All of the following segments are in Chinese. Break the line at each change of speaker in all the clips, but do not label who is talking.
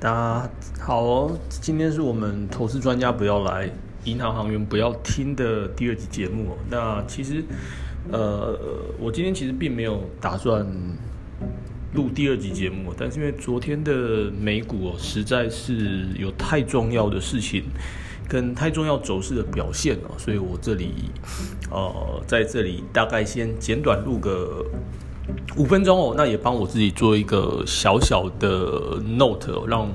大家好哦，今天是我们投资专家不要来，银行行员不要听的第二集节目。那其实，呃，我今天其实并没有打算录第二集节目，但是因为昨天的美股哦，实在是有太重要的事情跟太重要走势的表现哦，所以我这里呃在这里大概先简短录个。五分钟哦，那也帮我自己做一个小小的 note，让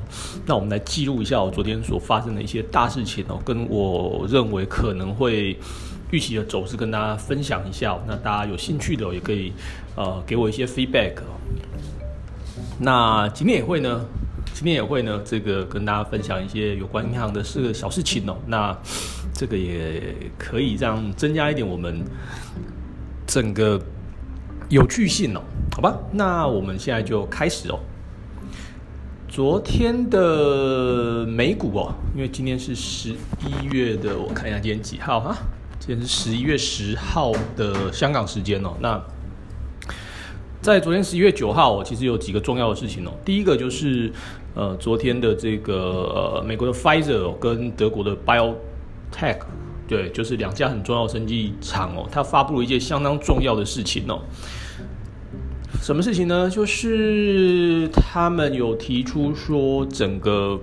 让我们来记录一下我昨天所发生的一些大事情哦，跟我认为可能会预期的走势跟大家分享一下。那大家有兴趣的也可以呃给我一些 feedback。那今天也会呢，今天也会呢，这个跟大家分享一些有关银行的事小事情哦。那这个也可以让增加一点我们整个。有趣性哦，好吧，那我们现在就开始哦。昨天的美股哦，因为今天是十一月的，我看一下今天几号哈？今天是十一月十号的香港时间哦。那在昨天十一月九号，其实有几个重要的事情哦。第一个就是呃，昨天的这个呃，美国的 Pfizer 跟德国的 BioTech。对，就是两家很重要的生技厂哦，它发布了一件相当重要的事情哦。什么事情呢？就是他们有提出说，整个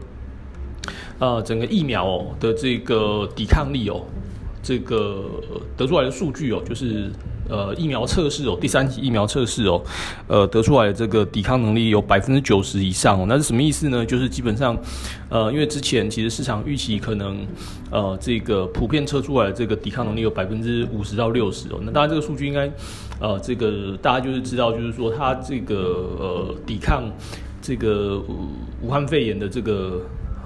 呃整个疫苗的这个抵抗力哦，这个得出来的数据哦，就是。呃，疫苗测试哦，第三期疫苗测试哦，呃，得出来的这个抵抗能力有百分之九十以上哦，那是什么意思呢？就是基本上，呃，因为之前其实市场预期可能，呃，这个普遍测出来的这个抵抗能力有百分之五十到六十哦，那当然这个数据应该，呃，这个大家就是知道，就是说它这个呃抵抗这个武汉肺炎的这个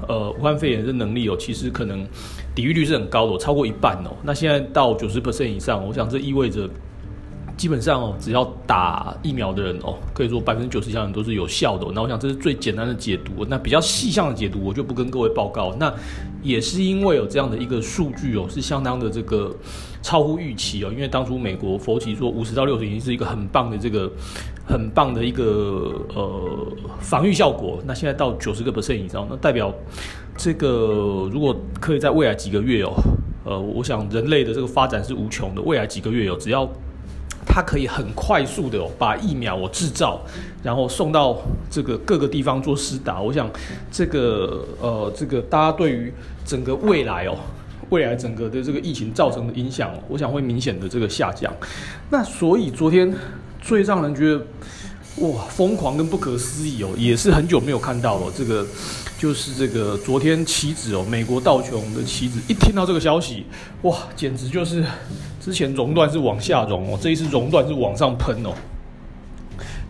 呃武汉肺炎的能力哦，其实可能抵御率是很高的，超过一半哦，那现在到九十 percent 以上，我想这意味着。基本上哦，只要打疫苗的人哦，可以说百分之九十以上人都是有效的。那我想这是最简单的解读。那比较细项的解读，我就不跟各位报告。那也是因为有这样的一个数据哦，是相当的这个超乎预期哦。因为当初美国佛奇说五十到六十已经是一个很棒的这个很棒的一个呃防御效果。那现在到九十个 percent 以上，那代表这个如果可以在未来几个月哦，呃，我想人类的这个发展是无穷的。未来几个月哦，只要它可以很快速的把疫苗我制造，然后送到这个各个地方做施打。我想，这个呃，这个大家对于整个未来哦，未来整个的这个疫情造成的影响，我想会明显的这个下降。那所以昨天最让人觉得哇疯狂跟不可思议哦，也是很久没有看到了。这个就是这个昨天期指哦，美国道琼的期指，一听到这个消息，哇，简直就是。之前熔断是往下熔哦，这一次熔断是往上喷哦。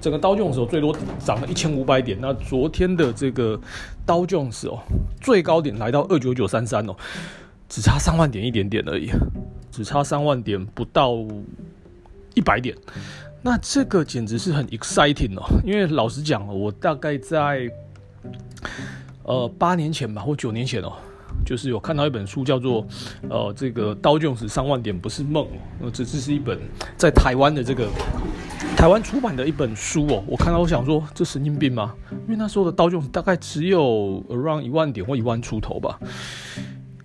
整个刀 j 时候最多涨了一千五百点，那昨天的这个刀 j 时哦，最高点来到二九九三三哦，只差三万点一点点而已，只差三万点不到一百点，那这个简直是很 exciting 哦，因为老实讲，我大概在呃八年前吧，或九年前哦。就是有看到一本书，叫做《呃，这个刀剑史三万点不是梦》，呃，这这是一本在台湾的这个台湾出版的一本书哦。我看到，我想说，这神经病吗？因为那时候的刀剑大概只有 around 一万点或一万出头吧。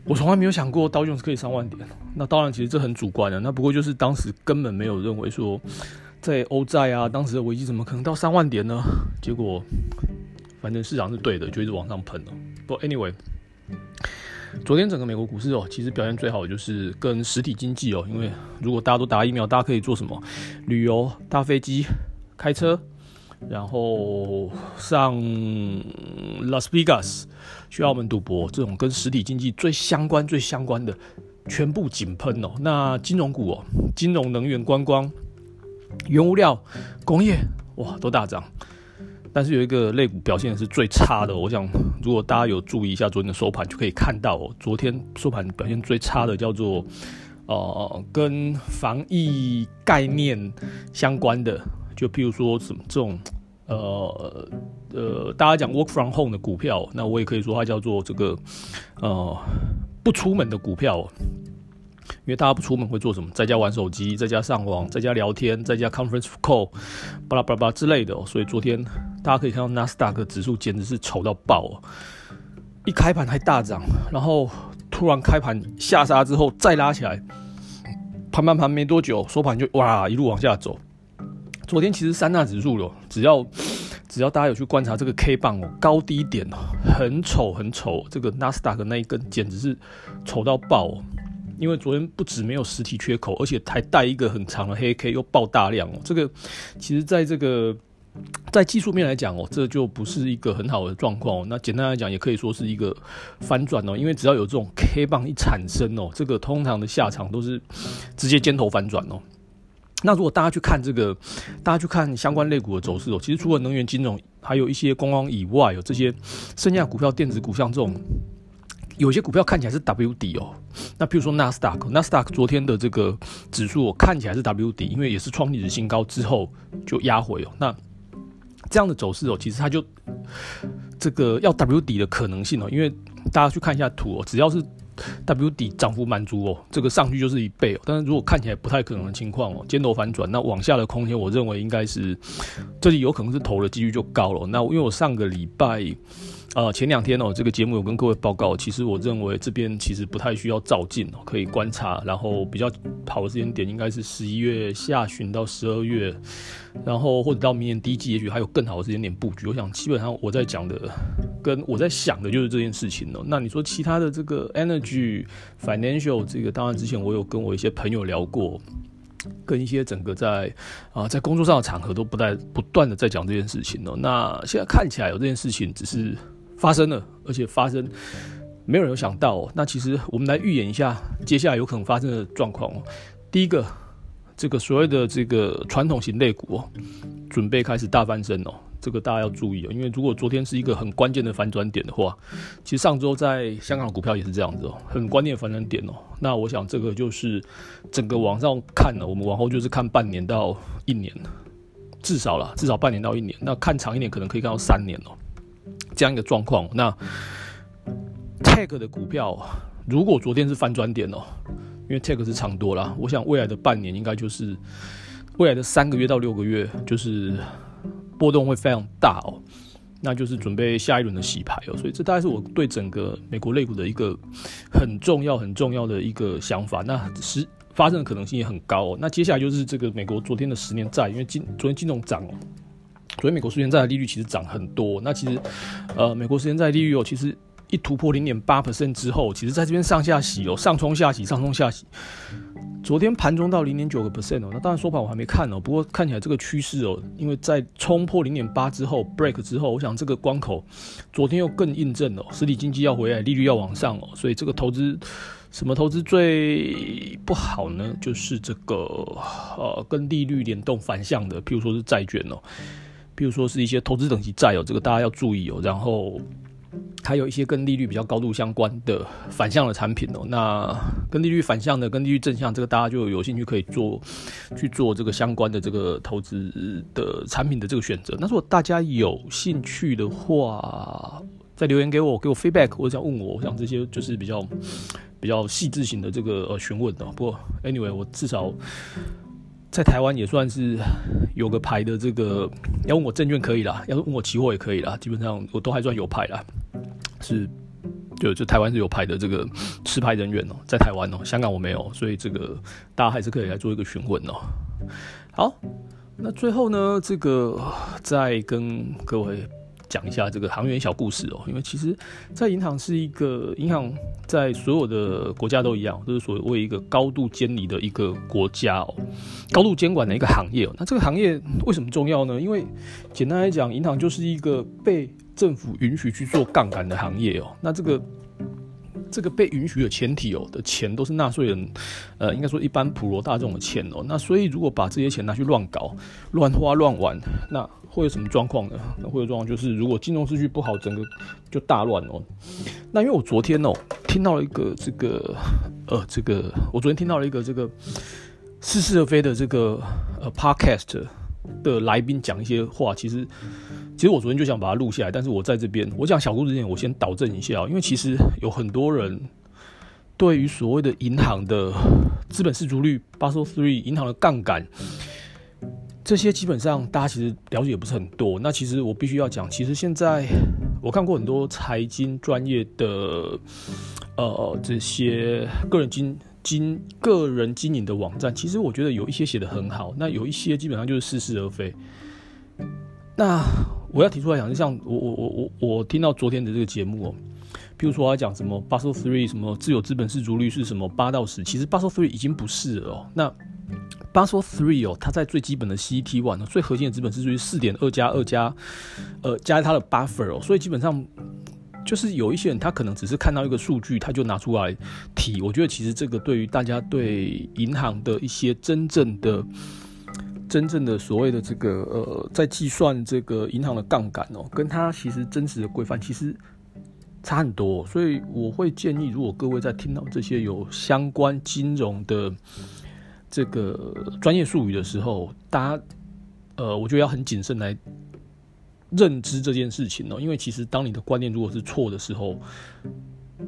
我从来没有想过刀剑是可以三万点。那当然，其实这很主观的。那不过就是当时根本没有认为说，在欧债啊，当时的危机怎么可能到三万点呢？结果，反正市场是对的，就一直往上喷了。不，anyway。昨天整个美国股市哦，其实表现最好的就是跟实体经济哦，因为如果大家都打疫苗，大家可以做什么？旅游、搭飞机、开车，然后上 Las Vegas 去澳门赌博，这种跟实体经济最相关、最相关的，全部井喷哦。那金融股哦，金融、能源、观光、原物料、工业，哇，都大涨。但是有一个类股表现是最差的，我想如果大家有注意一下昨天的收盘，就可以看到，昨天收盘表现最差的叫做，呃，跟防疫概念相关的，就譬如说什么这种，呃呃，大家讲 work from home 的股票，那我也可以说它叫做这个，呃，不出门的股票。因为大家不出门会做什么？在家玩手机，在家上网，在家聊天，在家 conference call，巴拉巴拉巴拉之类的。所以昨天大家可以看到纳斯达克指数简直是丑到爆哦，一开盘还大涨，然后突然开盘下杀之后再拉起来，盘盘盘没多久收盘就哇一路往下走。昨天其实三大指数哦，只要只要大家有去观察这个 K 棒哦，高低点哦，很丑很丑，这个纳斯达克那一根简直是丑到爆哦。因为昨天不止没有实体缺口，而且还带一个很长的黑 K，又爆大量哦。这个其实在这个在技术面来讲哦，这就不是一个很好的状况哦。那简单来讲，也可以说是一个反转哦。因为只要有这种 K 棒一产生哦，这个通常的下场都是直接尖头反转哦。那如果大家去看这个，大家去看相关类股的走势哦，其实除了能源金融，还有一些观光以外，有这些剩下股票、电子股，像这种有些股票看起来是 W 底哦。那比如说纳斯达克，纳斯达克昨天的这个指数看起来是 W 底，因为也是创历史新高之后就压回哦。那这样的走势哦，其实它就这个要 W 底的可能性哦，因为大家去看一下图哦，只要是。W 底涨幅满足哦，这个上去就是一倍哦。但是如果看起来不太可能的情况哦，尖头反转，那往下的空间，我认为应该是这里有可能是投的几率就高了。那因为我上个礼拜。呃，前两天哦，这个节目有跟各位报告，其实我认为这边其实不太需要照进，可以观察，然后比较好的时间点应该是十一月下旬到十二月，然后或者到明年第一季，也许还有更好的时间点布局。我想基本上我在讲的，跟我在想的就是这件事情哦。那你说其他的这个 energy financial 这个，当然之前我有跟我一些朋友聊过，跟一些整个在啊在工作上的场合都不带不断的在讲这件事情哦。那现在看起来有这件事情只是。发生了，而且发生没有人有想到哦。那其实我们来预演一下接下来有可能发生的状况哦。第一个，这个所谓的这个传统型类股哦，准备开始大翻身哦。这个大家要注意哦，因为如果昨天是一个很关键的反转点的话，其实上周在香港股票也是这样子哦，很关键反转点哦。那我想这个就是整个往上看呢，我们往后就是看半年到一年，至少了，至少半年到一年。那看长一点，可能可以看到三年哦。这样一个状况，那 Tech 的股票，如果昨天是翻转点哦，因为 Tech 是长多了，我想未来的半年应该就是未来的三个月到六个月，就是波动会非常大哦，那就是准备下一轮的洗牌哦，所以这大概是我对整个美国类股的一个很重要很重要的一个想法，那是发生的可能性也很高哦。那接下来就是这个美国昨天的十年债，因为金昨天金融涨哦。所以美国十年债的利率其实涨很多。那其实，呃，美国十年债利率哦，其实一突破零点八 percent 之后，其实在这边上下洗哦，上冲下洗，上冲下洗。昨天盘中到零点九个 percent 哦，那当然收盘我还没看哦，不过看起来这个趋势哦，因为在冲破零点八之后 break 之后，我想这个关口昨天又更印证了实体经济要回来，利率要往上哦，所以这个投资什么投资最不好呢？就是这个呃跟利率联动反向的，譬如说是债券哦。譬如说是一些投资等级债哦，这个大家要注意哦。然后还有一些跟利率比较高度相关的反向的产品哦。那跟利率反向的、跟利率正向，这个大家就有兴趣可以做去做这个相关的这个投资的产品的这个选择。那如果大家有兴趣的话，再留言给我，给我 feedback，或者想问我，我想这些就是比较比较细致型的这个呃询问的。不过 anyway，我至少。在台湾也算是有个牌的，这个要问我证券可以啦，要问我期货也可以啦，基本上我都还算有牌啦。是，就就台湾是有牌的这个持牌人员哦，在台湾哦，香港我没有，所以这个大家还是可以来做一个询问哦。好，那最后呢，这个再跟各位。讲一下这个行员小故事哦，因为其实，在银行是一个银行，在所有的国家都一样，就是所谓一个高度监理的一个国家哦，高度监管的一个行业哦。那这个行业为什么重要呢？因为简单来讲，银行就是一个被政府允许去做杠杆的行业哦。那这个。这个被允许的前提哦，的钱都是纳税人，呃，应该说一般普罗大众的钱哦。那所以如果把这些钱拿去乱搞、乱花、乱玩，那会有什么状况呢？那会有状况就是，如果金融秩序不好，整个就大乱哦。那因为我昨天哦，听到了一个这个，呃，这个我昨天听到了一个这个似是而非的这个呃 podcast 的来宾讲一些话，其实。其实我昨天就想把它录下来，但是我在这边，我讲小故事之前，我先导正一下，因为其实有很多人对于所谓的银行的资本市足率 Basel Three 银行的杠杆这些基本上大家其实了解也不是很多。那其实我必须要讲，其实现在我看过很多财经专业的呃这些个人经经个人经营的网站，其实我觉得有一些写的很好，那有一些基本上就是似是而非。那我要提出来讲，就像我我我我我听到昨天的这个节目哦，比如说我要讲什么 Basel Three 什么自由资本市足率是什么八到十，其实 Basel Three 已经不是了哦。那 Basel Three 哦，它在最基本的 C T One 最核心的资本市足率四点二加二加呃加它的 buffer 哦，所以基本上就是有一些人他可能只是看到一个数据，他就拿出来提。我觉得其实这个对于大家对银行的一些真正的。真正的所谓的这个呃，在计算这个银行的杠杆哦，跟它其实真实的规范其实差很多，所以我会建议，如果各位在听到这些有相关金融的这个专业术语的时候，大家呃，我觉得要很谨慎来认知这件事情哦，因为其实当你的观念如果是错的时候。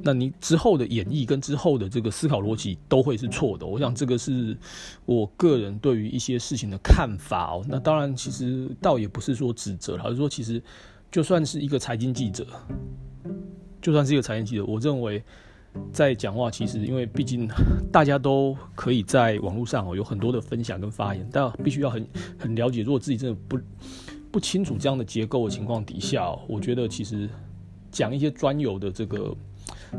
那你之后的演绎跟之后的这个思考逻辑都会是错的。我想这个是我个人对于一些事情的看法哦。那当然，其实倒也不是说指责，而是说其实就算是一个财经记者，就算是一个财经记者，我认为在讲话，其实因为毕竟大家都可以在网络上哦有很多的分享跟发言，但必须要很很了解，如果自己真的不不清楚这样的结构的情况底下，我觉得其实讲一些专有的这个。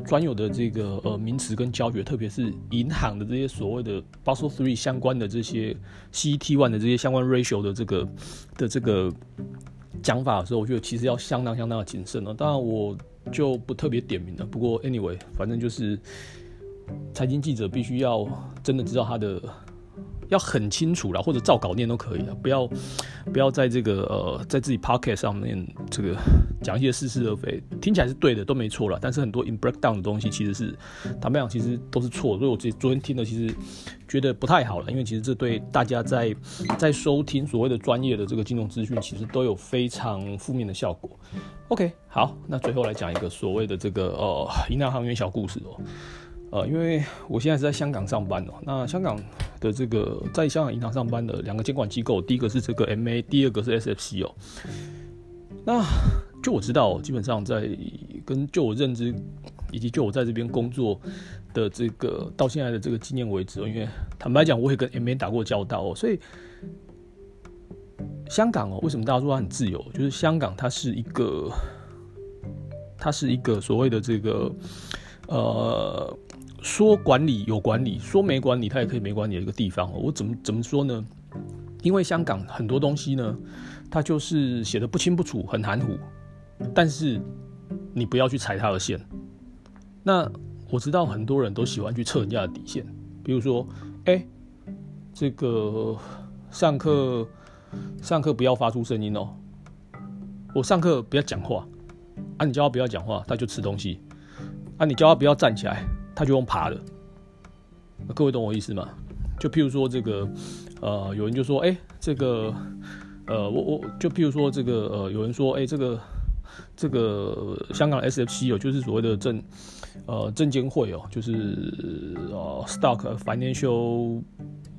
专有的这个呃名词跟教学，特别是银行的这些所谓的 Basel Three 相关的这些 CET One 的这些相关 ratio 的这个的这个讲法的时候，我觉得其实要相当相当的谨慎了。当然我就不特别点名了。不过 anyway，反正就是财经记者必须要真的知道他的。要很清楚了，或者照稿念都可以啊，不要不要在这个呃，在自己 pocket 上面这个讲一些似是而非，听起来是对的都没错了，但是很多 in breakdown 的东西其实是坦白讲其实都是错，所以我自己昨天听的其实觉得不太好了，因为其实这对大家在在收听所谓的专业的这个金融资讯，其实都有非常负面的效果。OK，好，那最后来讲一个所谓的这个呃银行行员小故事哦。呃，因为我现在是在香港上班哦，那香港的这个在香港银行上班的两个监管机构，第一个是这个 MA，第二个是 SFC 哦。那就我知道，基本上在跟就我认知，以及就我在这边工作的这个到现在的这个经验为止哦，因为坦白讲，我也跟 MA 打过交道哦，所以香港哦，为什么大家说它很自由？就是香港它是一个，它是一个所谓的这个呃。说管理有管理，说没管理，它也可以没管理的一个地方。我怎么怎么说呢？因为香港很多东西呢，它就是写的不清不楚，很含糊。但是你不要去踩它的线。那我知道很多人都喜欢去测人家的底线，比如说，哎，这个上课上课不要发出声音哦。我上课不要讲话，啊，你叫他不要讲话，他就吃东西。啊，你叫他不要站起来。他就用爬的，各位懂我意思吗？就譬如说这个，呃，有人就说，哎，这个，呃，我我就譬如说这个，呃，有人说，哎，这个这个香港 SFC 哦，就是所谓的证，呃，证监会哦，就是呃，stock financial，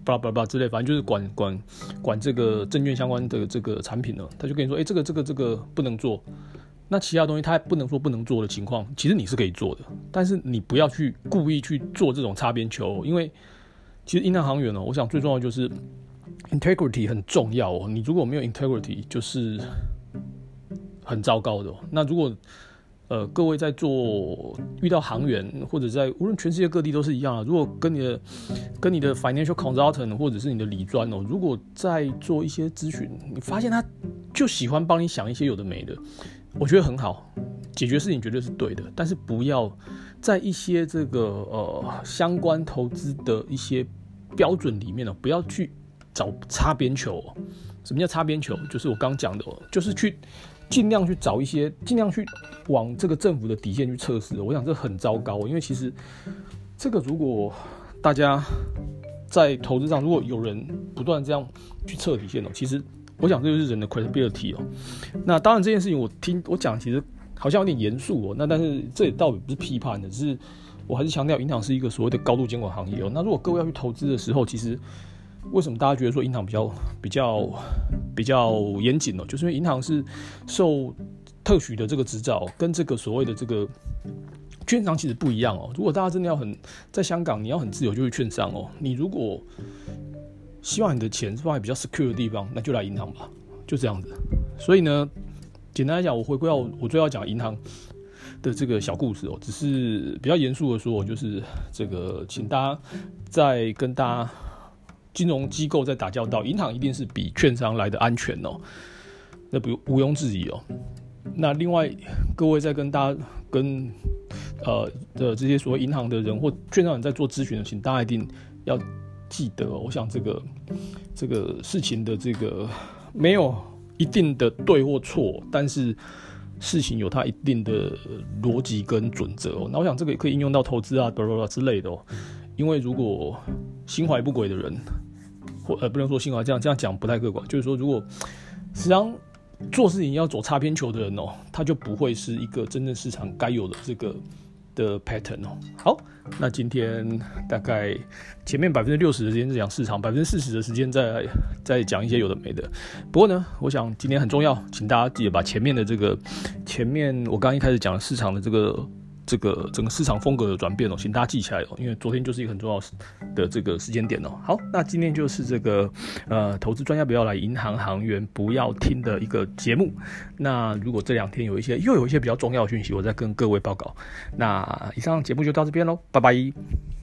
巴拉巴拉之类，反正就是管管管这个证券相关的这个产品呢，他就跟你说，哎，这个这个这个不能做。那其他东西他不能说不能做的情况，其实你是可以做的，但是你不要去故意去做这种擦边球，因为其实银行行员呢，我想最重要就是 integrity 很重要哦。你如果没有 integrity，就是很糟糕的。那如果呃各位在做遇到行员，或者在无论全世界各地都是一样啊。如果跟你的跟你的 financial consultant 或者是你的理专哦，如果在做一些咨询，你发现他就喜欢帮你想一些有的没的。我觉得很好，解决事情绝对是对的，但是不要在一些这个呃相关投资的一些标准里面呢，不要去找擦边球。什么叫擦边球？就是我刚讲的，就是去尽量去找一些，尽量去往这个政府的底线去测试。我想这很糟糕，因为其实这个如果大家在投资上，如果有人不断这样去测底线哦，其实。我想这就是人的 credibility 哦。那当然这件事情我听我讲，其实好像有点严肃哦。那但是这也倒也不是批判的，只是我还是强调，银行是一个所谓的高度监管行业哦。那如果各位要去投资的时候，其实为什么大家觉得说银行比较比较比较严谨呢？就是因为银行是受特许的这个执照，跟这个所谓的这个券商其实不一样哦。如果大家真的要很在香港，你要很自由，就是券商哦。你如果希望你的钱是放在比较 secure 的地方，那就来银行吧，就这样子。所以呢，简单来讲，我回归到我最要讲银行的这个小故事哦，只是比较严肃的说，就是这个，请大家在跟大家金融机构在打交道，银行一定是比券商来的安全哦，那不毋庸置疑哦。那另外，各位在跟大家跟呃的这些所谓银行的人或券商人在做咨询的，请大家一定要。记得，我想这个这个事情的这个没有一定的对或错，但是事情有它一定的逻辑跟准则哦。那我想这个也可以应用到投资啊，巴拉巴拉之类的。哦。因为如果心怀不轨的人，或呃不能说心怀这样这样讲不太客观，就是说如果实际上做事情要走擦边球的人哦，他就不会是一个真正市场该有的这个。的 pattern 哦，好，那今天大概前面百分之六十的时间在讲市场，百分之四十的时间在在讲一些有的没的。不过呢，我想今天很重要，请大家记得把前面的这个前面我刚一开始讲的市场的这个。这个整个市场风格的转变哦，请大家记起来哦，因为昨天就是一个很重要的这个时间点哦。好，那今天就是这个呃，投资专家不要来，银行行员不要听的一个节目。那如果这两天有一些又有一些比较重要的讯息，我再跟各位报告。那以上节目就到这边喽，拜拜。